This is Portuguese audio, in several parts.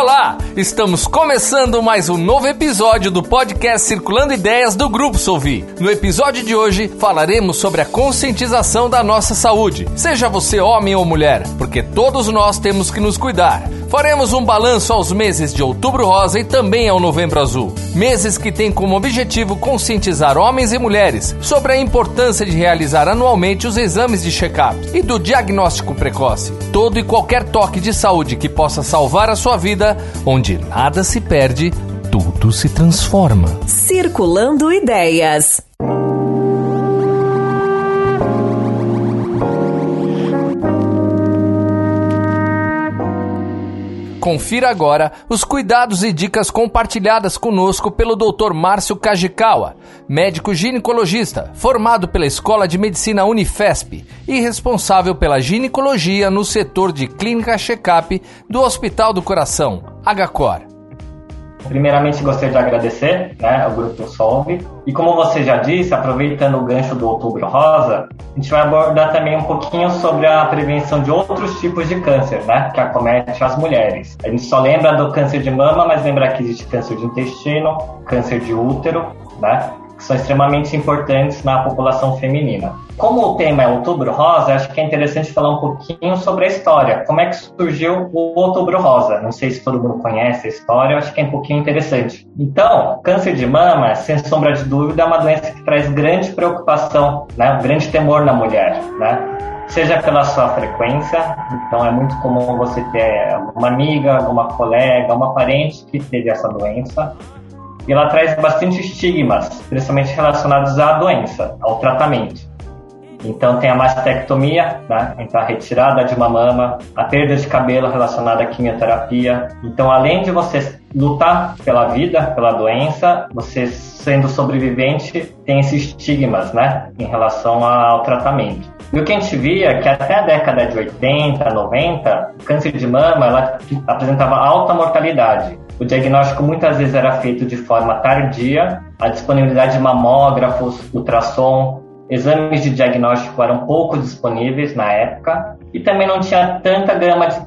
Olá! Estamos começando mais um novo episódio do podcast Circulando Ideias do Grupo Solvi. No episódio de hoje falaremos sobre a conscientização da nossa saúde, seja você homem ou mulher, porque todos nós temos que nos cuidar. Faremos um balanço aos meses de Outubro Rosa e também ao Novembro Azul, meses que têm como objetivo conscientizar homens e mulheres sobre a importância de realizar anualmente os exames de check-up e do diagnóstico precoce. Todo e qualquer toque de saúde que possa salvar a sua vida vida onde nada se perde, tudo se transforma. Circulando Ideias. Confira agora os cuidados e dicas compartilhadas conosco pelo Dr. Márcio Kajikawa, médico ginecologista, formado pela Escola de Medicina Unifesp e responsável pela ginecologia no setor de clínica check-up do Hospital do Coração, HCOR. Primeiramente, gostaria de agradecer né, ao Grupo Solve. E como você já disse, aproveitando o gancho do Outubro Rosa, a gente vai abordar também um pouquinho sobre a prevenção de outros tipos de câncer, né, que acomete as mulheres. A gente só lembra do câncer de mama, mas lembra que existe câncer de intestino, câncer de útero, né, que são extremamente importantes na população feminina. Como o tema é Outubro Rosa, acho que é interessante falar um pouquinho sobre a história. Como é que surgiu o Outubro Rosa? Não sei se todo mundo conhece a história, acho que é um pouquinho interessante. Então, câncer de mama, sem sombra de dúvida, é uma doença que traz grande preocupação, né? um grande temor na mulher. Né? seja pela sua frequência, então é muito comum você ter uma amiga, uma colega, uma parente que teve essa doença, e ela traz bastante estigmas, principalmente relacionados à doença, ao tratamento. Então tem a mastectomia, né? então a retirada de uma mama, a perda de cabelo relacionada à quimioterapia. Então além de você lutar pela vida, pela doença, você sendo sobrevivente tem esses estigmas, né, em relação ao tratamento. E o que a gente via é que até a década de 80, 90, o câncer de mama ela apresentava alta mortalidade. O diagnóstico muitas vezes era feito de forma tardia, a disponibilidade de mamógrafos, ultrassom, exames de diagnóstico eram pouco disponíveis na época e também não tinha tanta gama de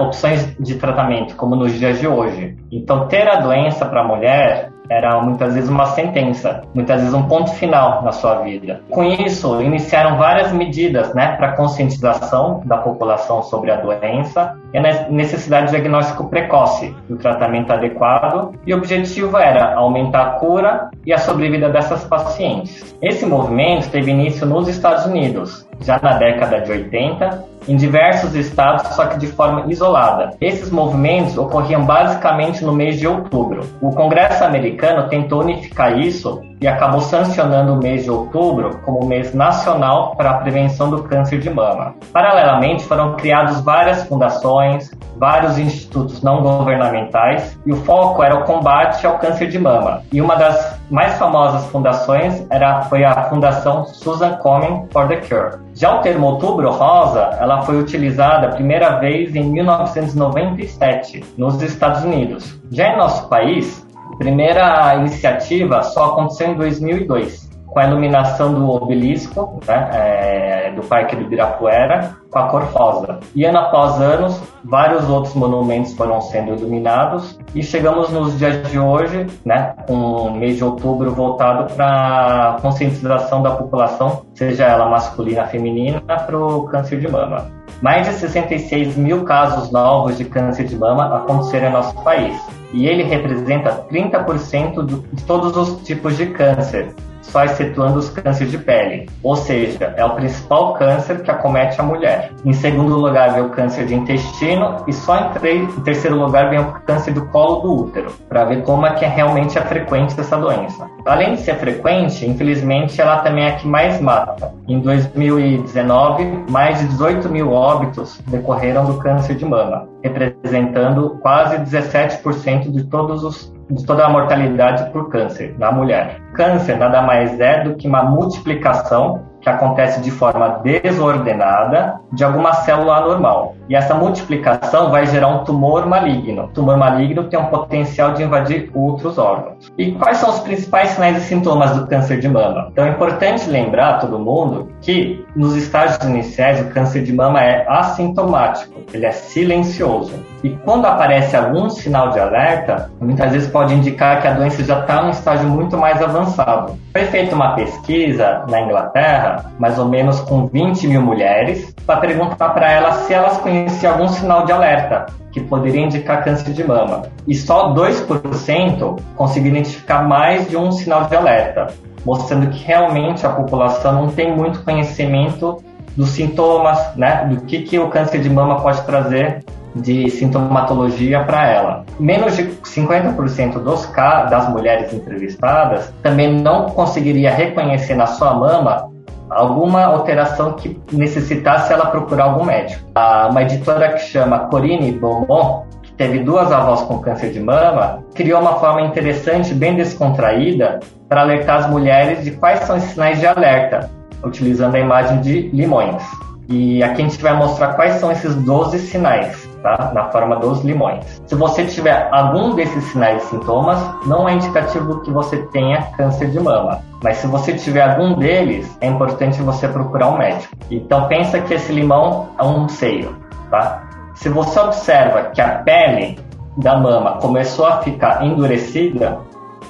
opções de tratamento como nos dias de hoje. Então, ter a doença para a mulher era muitas vezes uma sentença, muitas vezes um ponto final na sua vida. Com isso, iniciaram várias medidas né, para conscientização da população sobre a doença e a necessidade de diagnóstico precoce, do tratamento adequado, e o objetivo era aumentar a cura e a sobrevida dessas pacientes. Esse movimento teve início nos Estados Unidos, já na década de 80, em diversos estados, só que de forma isolada. Esses movimentos ocorriam basicamente no mês de outubro. O Congresso americano tentou unificar isso e acabou sancionando o mês de outubro como mês nacional para a prevenção do câncer de mama. Paralelamente, foram criadas várias fundações, vários institutos não governamentais e o foco era o combate ao câncer de mama. E uma das mais famosas fundações era, foi a Fundação Susan Komen for the Cure. Já o termo Outubro Rosa, ela foi utilizada a primeira vez em 1997 nos Estados Unidos. Já em nosso país, primeira iniciativa só aconteceu em 2002, com a iluminação do obelisco né, é, do Parque do Ibirapuera com a cor rosa. E ano após anos, vários outros monumentos foram sendo iluminados e chegamos nos dias de hoje, né, com o mês de outubro voltado para conscientização da população, seja ela masculina feminina, para o câncer de mama. Mais de 66 mil casos novos de câncer de mama aconteceram em nosso país e ele representa 30% de todos os tipos de câncer, só excetuando os cânceres de pele, ou seja, é o principal câncer que acomete a mulher. Em segundo lugar vem o câncer de intestino e só em, em terceiro lugar vem o câncer do colo do útero, para ver como é que é realmente é frequente essa doença. Além de ser frequente, infelizmente ela também é a que mais mata. Em 2019, mais de 18 mil óbitos decorreram do câncer de mama, representando quase 17% de todos os de toda a mortalidade por câncer na mulher. Câncer nada mais é do que uma multiplicação que acontece de forma desordenada de alguma célula anormal. E essa multiplicação vai gerar um tumor maligno. O tumor maligno tem um potencial de invadir outros órgãos. E quais são os principais sinais e sintomas do câncer de mama? Então é importante lembrar todo mundo que nos estágios iniciais o câncer de mama é assintomático, ele é silencioso. E quando aparece algum sinal de alerta, muitas vezes pode indicar que a doença já está em um estágio muito mais avançado. Foi feita uma pesquisa na Inglaterra, mais ou menos com 20 mil mulheres, para perguntar para elas se elas conheciam algum sinal de alerta que poderia indicar câncer de mama. E só 2% conseguiram identificar mais de um sinal de alerta, mostrando que realmente a população não tem muito conhecimento dos sintomas, né, do que, que o câncer de mama pode trazer de sintomatologia para ela. Menos de 50% dos das mulheres entrevistadas também não conseguiria reconhecer na sua mama alguma alteração que necessitasse ela procurar algum médico. Uma editora que chama Corinne Beaumont, que teve duas avós com câncer de mama, criou uma forma interessante, bem descontraída, para alertar as mulheres de quais são os sinais de alerta, utilizando a imagem de limões. E aqui a gente vai mostrar quais são esses 12 sinais, tá? Na forma dos limões. Se você tiver algum desses sinais e sintomas, não é indicativo que você tenha câncer de mama. Mas se você tiver algum deles, é importante você procurar um médico. Então pensa que esse limão é um seio, tá? Se você observa que a pele da mama começou a ficar endurecida,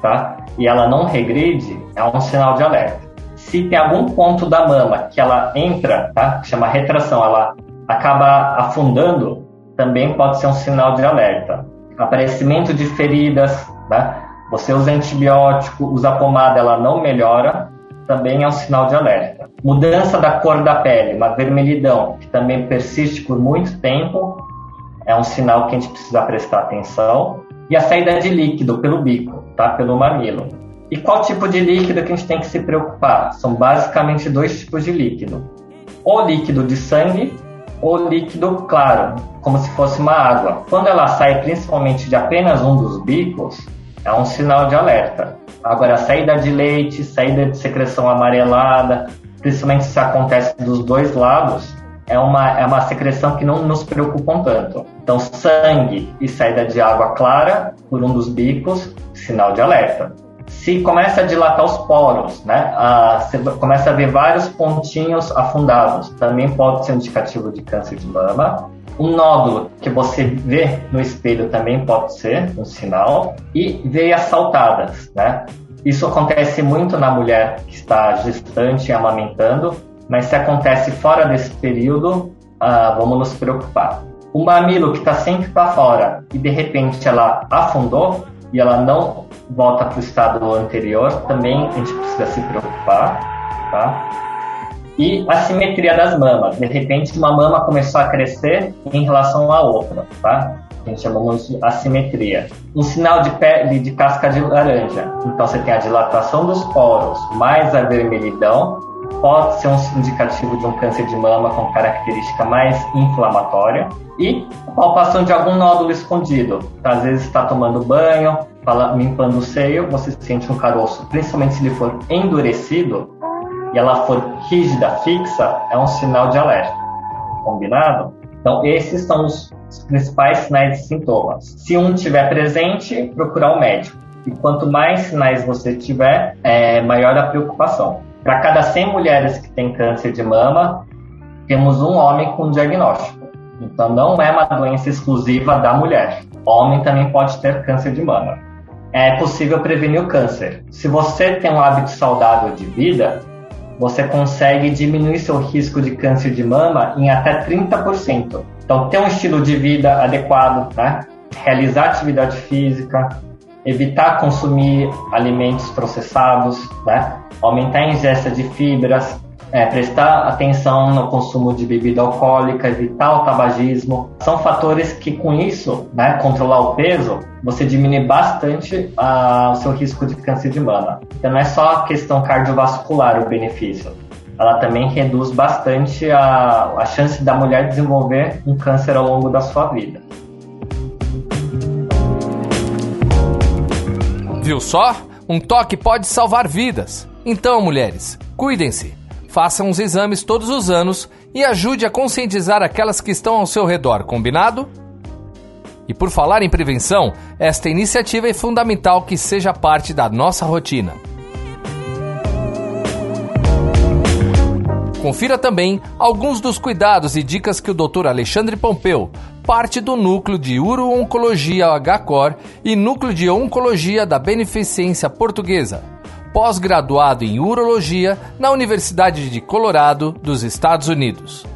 tá? E ela não regride, é um sinal de alerta. Se tem algum ponto da mama que ela entra, tá? Que chama retração, ela acaba afundando, também pode ser um sinal de alerta. Aparecimento de feridas, tá? Você usa antibiótico, usa pomada, ela não melhora, também é um sinal de alerta. Mudança da cor da pele, uma vermelhidão, que também persiste por muito tempo, é um sinal que a gente precisa prestar atenção. E a saída de líquido pelo bico, tá? Pelo mamilo. E qual tipo de líquido que a gente tem que se preocupar? São basicamente dois tipos de líquido. O líquido de sangue ou líquido claro, como se fosse uma água. Quando ela sai principalmente de apenas um dos bicos, é um sinal de alerta. Agora, saída de leite, saída de secreção amarelada, principalmente se acontece dos dois lados, é uma, é uma secreção que não nos preocupam tanto. Então, sangue e saída de água clara por um dos bicos, sinal de alerta se começa a dilatar os poros, né? Ah, você começa a ver vários pontinhos afundados, também pode ser indicativo de câncer de mama. Um nódulo que você vê no espelho também pode ser um sinal. E veias saltadas, né? Isso acontece muito na mulher que está gestante e amamentando, mas se acontece fora desse período, ah, vamos nos preocupar. O mamilo que está sempre para fora e de repente ela afundou e ela não volta para o estado anterior, também a gente precisa se preocupar, tá? E a simetria das mamas. De repente, uma mama começou a crescer em relação à outra, tá? A gente chama de assimetria. Um sinal de pele de casca de laranja. Então, você tem a dilatação dos poros, mais a vermelhidão, pode ser um indicativo de um câncer de mama com característica mais inflamatória e palpação de algum nódulo escondido. Às vezes está tomando banho, fala, limpando o seio, você sente um caroço, principalmente se ele for endurecido e ela for rígida, fixa, é um sinal de alerta. Combinado? Então, esses são os principais sinais e sintomas. Se um tiver presente, procurar o um médico. E quanto mais sinais você tiver, é maior a preocupação. Para cada 100 mulheres que têm câncer de mama, temos um homem com diagnóstico. Então não é uma doença exclusiva da mulher. Homem também pode ter câncer de mama. É possível prevenir o câncer. Se você tem um hábito saudável de vida, você consegue diminuir seu risco de câncer de mama em até 30%. Então, ter um estilo de vida adequado, né? realizar atividade física, evitar consumir alimentos processados, né? aumentar a ingesta de fibras, é, prestar atenção no consumo de bebida alcoólica, evitar o tabagismo. São fatores que, com isso, né, controlar o peso, você diminui bastante ah, o seu risco de câncer de mama. Então, não é só a questão cardiovascular o benefício. Ela também reduz bastante a, a chance da mulher desenvolver um câncer ao longo da sua vida. Viu só? Um toque pode salvar vidas. Então, mulheres, cuidem-se. Façam os exames todos os anos e ajude a conscientizar aquelas que estão ao seu redor, combinado? E por falar em prevenção, esta iniciativa é fundamental que seja parte da nossa rotina. Confira também alguns dos cuidados e dicas que o Dr. Alexandre Pompeu, parte do Núcleo de Uro-Oncologia HCOR e Núcleo de Oncologia da Beneficência Portuguesa, pós-graduado em Urologia na Universidade de Colorado, dos Estados Unidos.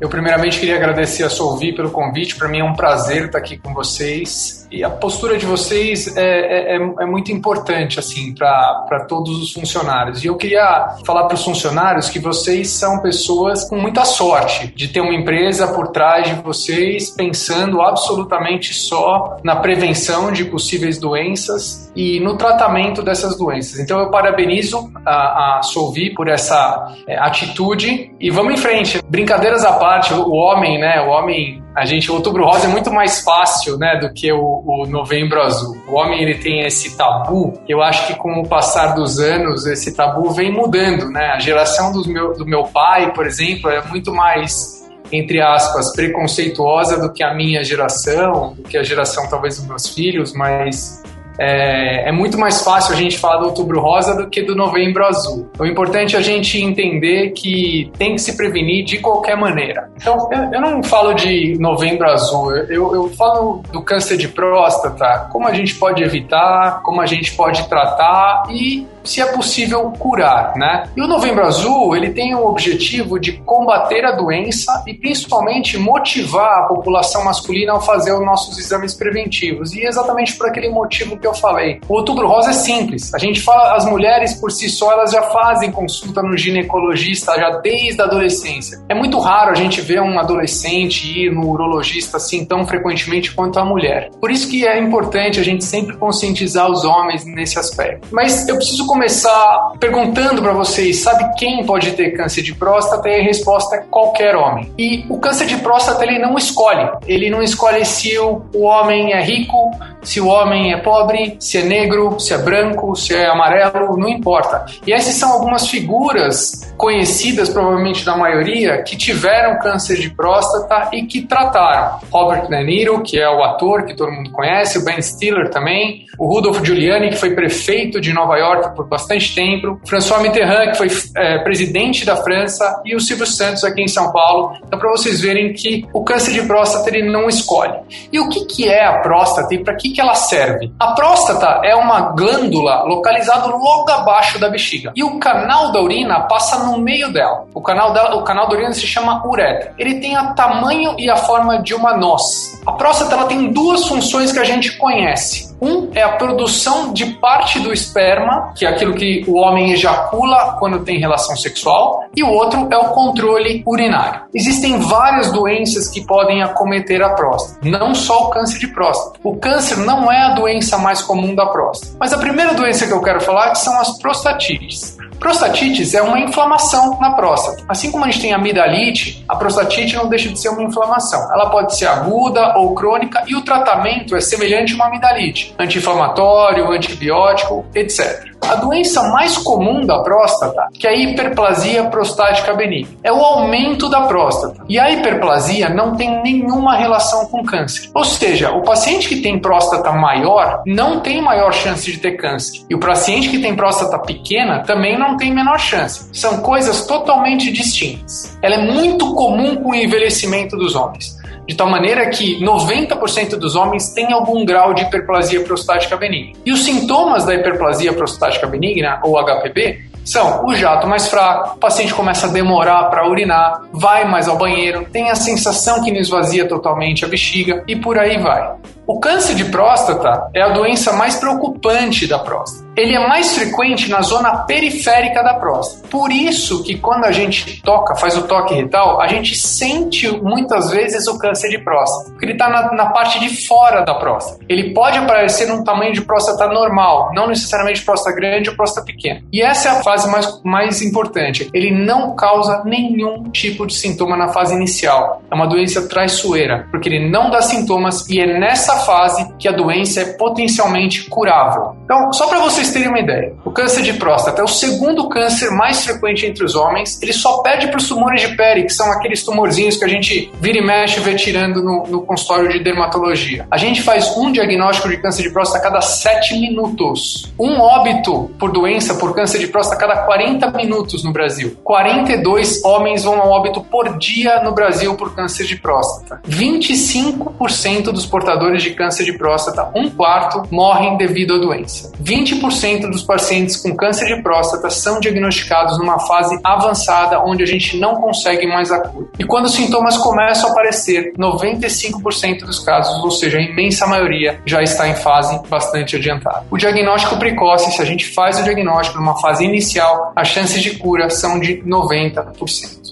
Eu primeiramente queria agradecer a Solvi pelo convite, para mim é um prazer estar aqui com vocês e a postura de vocês é, é, é, é muito importante assim para todos os funcionários. E eu queria falar para os funcionários que vocês são pessoas com muita sorte de ter uma empresa por trás de vocês pensando absolutamente só na prevenção de possíveis doenças e no tratamento dessas doenças. Então eu parabenizo a, a Solvi por essa é, atitude e vamos em frente. Brincadeiras à parte, o homem, né? O homem a gente, o Outubro Rosa é muito mais fácil, né, do que o, o Novembro Azul. O homem ele tem esse tabu. Eu acho que com o passar dos anos esse tabu vem mudando, né? A geração do meu, do meu pai, por exemplo, é muito mais entre aspas, preconceituosa do que a minha geração, do que a geração talvez dos meus filhos, mas é, é, muito mais fácil a gente falar do Outubro Rosa do que do Novembro Azul. O importante é a gente entender que tem que se prevenir de qualquer maneira. Então, eu, eu não falo de Novembro Azul, eu, eu falo do câncer de próstata, como a gente pode evitar, como a gente pode tratar e se é possível curar, né? E o Novembro Azul, ele tem o objetivo de combater a doença e principalmente motivar a população masculina ao fazer os nossos exames preventivos. E é exatamente por aquele motivo que eu falei. O Outubro Rosa é simples. A gente fala, as mulheres por si só, elas já fazem consulta no ginecologista já desde a adolescência. É muito raro a gente ver um adolescente ir no urologista assim tão frequentemente quanto a mulher. Por isso que é importante a gente sempre conscientizar os homens nesse aspecto. Mas eu preciso começar perguntando para vocês, sabe quem pode ter câncer de próstata? E a resposta é qualquer homem. E o câncer de próstata ele não escolhe. Ele não escolhe se o, o homem é rico, se o homem é pobre, se é negro, se é branco, se é amarelo, não importa. E essas são algumas figuras conhecidas, provavelmente da maioria, que tiveram câncer de próstata e que trataram. Robert De Niro, que é o ator que todo mundo conhece, o Ben Stiller também, o Rudolph Giuliani, que foi prefeito de Nova York por bastante tempo, François Mitterrand, que foi é, presidente da França, e o Silvio Santos aqui em São Paulo. Então, para vocês verem que o câncer de próstata ele não escolhe. E o que, que é a próstata e para que, que ela serve? A próstata é uma glândula localizada logo abaixo da bexiga. E o canal da urina passa no meio dela. O canal, dela, o canal da urina se chama uretra. Ele tem o tamanho e a forma de uma noz. A próstata ela tem duas funções que a gente conhece. Um é a produção de parte do esperma, que é aquilo que o homem ejacula quando tem relação sexual, e o outro é o controle urinário. Existem várias doenças que podem acometer a próstata, não só o câncer de próstata. O câncer não é a doença mais comum da próstata. Mas a primeira doença que eu quero falar são as prostatites. Prostatites é uma inflamação na próstata. Assim como a gente tem amidalite, a prostatite não deixa de ser uma inflamação. Ela pode ser aguda ou crônica e o tratamento é semelhante a uma amidalite, anti-inflamatório, antibiótico, etc. A doença mais comum da próstata, que é a hiperplasia prostática benigna, é o aumento da próstata. E a hiperplasia não tem nenhuma relação com câncer. Ou seja, o paciente que tem próstata maior não tem maior chance de ter câncer. E o paciente que tem próstata pequena também não tem menor chance. São coisas totalmente distintas. Ela é muito comum com o envelhecimento dos homens de tal maneira que 90% dos homens têm algum grau de hiperplasia prostática benigna. E os sintomas da hiperplasia prostática benigna, ou HPB, são o jato mais fraco, o paciente começa a demorar para urinar, vai mais ao banheiro, tem a sensação que não esvazia totalmente a bexiga e por aí vai. O câncer de próstata é a doença mais preocupante da próstata. Ele é mais frequente na zona periférica da próstata. Por isso que quando a gente toca, faz o toque retal, a gente sente muitas vezes o câncer de próstata, porque ele está na, na, parte de fora da próstata. Ele pode aparecer num tamanho de próstata normal, não necessariamente próstata grande ou próstata pequena. E essa é a fase mais, mais importante. Ele não causa nenhum tipo de sintoma na fase inicial. É uma doença traiçoeira, porque ele não dá sintomas e é nessa fase que a doença é potencialmente curável. Então, só para vocês terem uma ideia, o câncer de próstata é o segundo câncer mais frequente entre os homens. Ele só perde para os tumores de pele, que são aqueles tumorzinhos que a gente vira e mexe vê tirando no, no consultório de dermatologia. A gente faz um diagnóstico de câncer de próstata a cada 7 minutos. Um óbito por doença por câncer de próstata a cada 40 minutos no Brasil. 42 homens vão ao óbito por dia no Brasil por câncer de próstata. 25% dos portadores de câncer de próstata, um quarto, morrem devido à doença. 20% dos pacientes com câncer de próstata são diagnosticados numa fase avançada onde a gente não consegue mais a cura. E quando os sintomas começam a aparecer, 95% dos casos, ou seja, a imensa maioria, já está em fase bastante adiantada. O diagnóstico precoce, se a gente faz o diagnóstico numa fase inicial, as chances de cura são de 90%.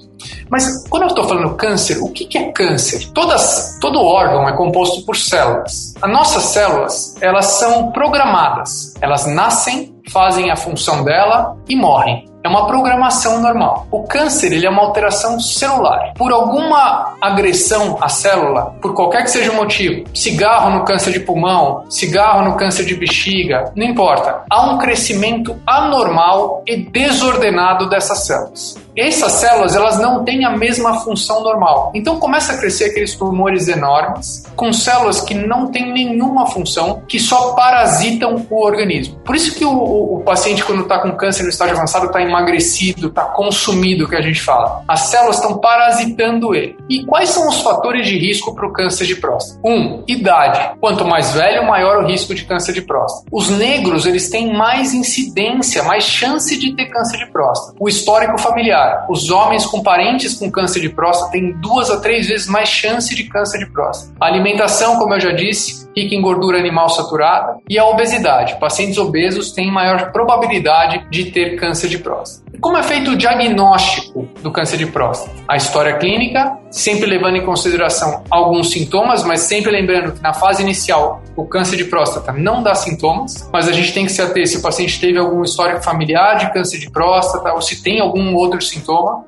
Mas quando eu estou falando câncer, o que, que é câncer? Todas, todo órgão é composto por células. As nossas células, elas são programadas. Elas nascem, fazem a função dela e morrem. É uma programação normal. O câncer ele é uma alteração celular. Por alguma agressão à célula, por qualquer que seja o motivo, cigarro no câncer de pulmão, cigarro no câncer de bexiga, não importa. Há um crescimento anormal e desordenado dessas células essas células elas não têm a mesma função normal. Então começa a crescer aqueles tumores enormes com células que não têm nenhuma função, que só parasitam o organismo. Por isso que o, o, o paciente quando está com câncer no estágio avançado está emagrecido, está consumido, que a gente fala. As células estão parasitando ele. E quais são os fatores de risco para o câncer de próstata? Um, idade. Quanto mais velho, maior o risco de câncer de próstata. Os negros eles têm mais incidência, mais chance de ter câncer de próstata. O histórico familiar os homens com parentes com câncer de próstata têm duas a três vezes mais chance de câncer de próstata. A alimentação, como eu já disse, rica em gordura animal saturada e a obesidade. Pacientes obesos têm maior probabilidade de ter câncer de próstata. Como é feito o diagnóstico do câncer de próstata? A história clínica, sempre levando em consideração alguns sintomas, mas sempre lembrando que na fase inicial o câncer de próstata não dá sintomas, mas a gente tem que se ater se o paciente teve algum histórico familiar de câncer de próstata ou se tem algum outro sintoma.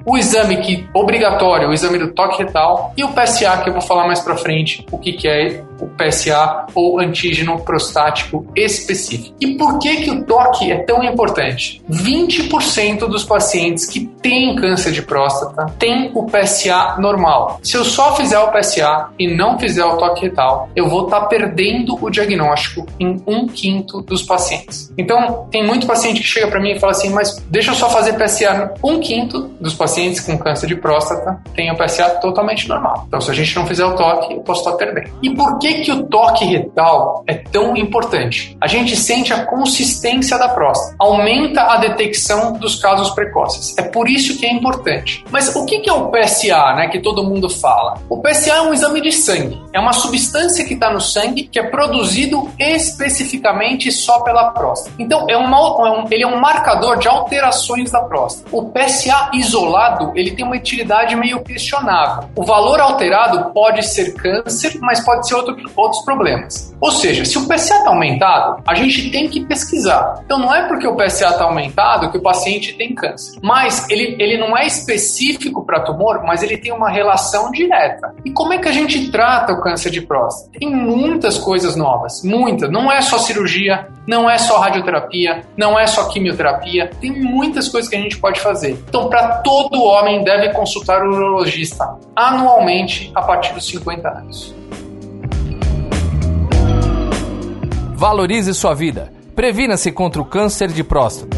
O exame que obrigatório, o exame do toque retal e o PSA que eu vou falar mais para frente, o que, que é o PSA ou antígeno prostático específico. E por que que o toque é tão importante? 20% dos pacientes que têm câncer de próstata têm o PSA normal. Se eu só fizer o PSA e não fizer o toque retal, eu vou estar tá perdendo o diagnóstico em um quinto dos pacientes. Então, tem muito paciente que chega para mim e fala assim, mas deixa eu só fazer PSA. Um quinto dos pacientes com câncer de próstata tem o PSA totalmente normal. Então, se a gente não fizer o toque, eu posso estar perdendo. E por que que o toque retal é tão importante? A gente sente a consistência da próstata, aumenta a detecção dos casos precoces. É por isso que é importante. Mas o que é o PSA, né, que todo mundo fala? O PSA é um exame de sangue. É uma substância que está no sangue que é produzido especificamente só pela próstata. Então, é uma, é ele é um marcador de alterações da próstata. O PSA isolado, ele tem uma utilidade meio questionável. O valor alterado pode ser câncer, mas pode ser outro, outros problemas. Ou seja, se o PSA está aumentado, a gente tem que pesquisar. Então não é porque o PSA está aumentado que o paciente tem câncer. Mas ele, ele não é específico para tumor, mas ele tem uma relação direta. E como é que a gente trata o câncer de próstata? Tem muitas coisas novas, muitas. Não é só cirurgia, não é só radioterapia, não é só quimioterapia. Tem muitas coisas que a gente pode fazer. Então, para todo homem deve consultar o urologista anualmente a partir dos 50 anos. Valorize sua vida. Previna-se contra o câncer de próstata.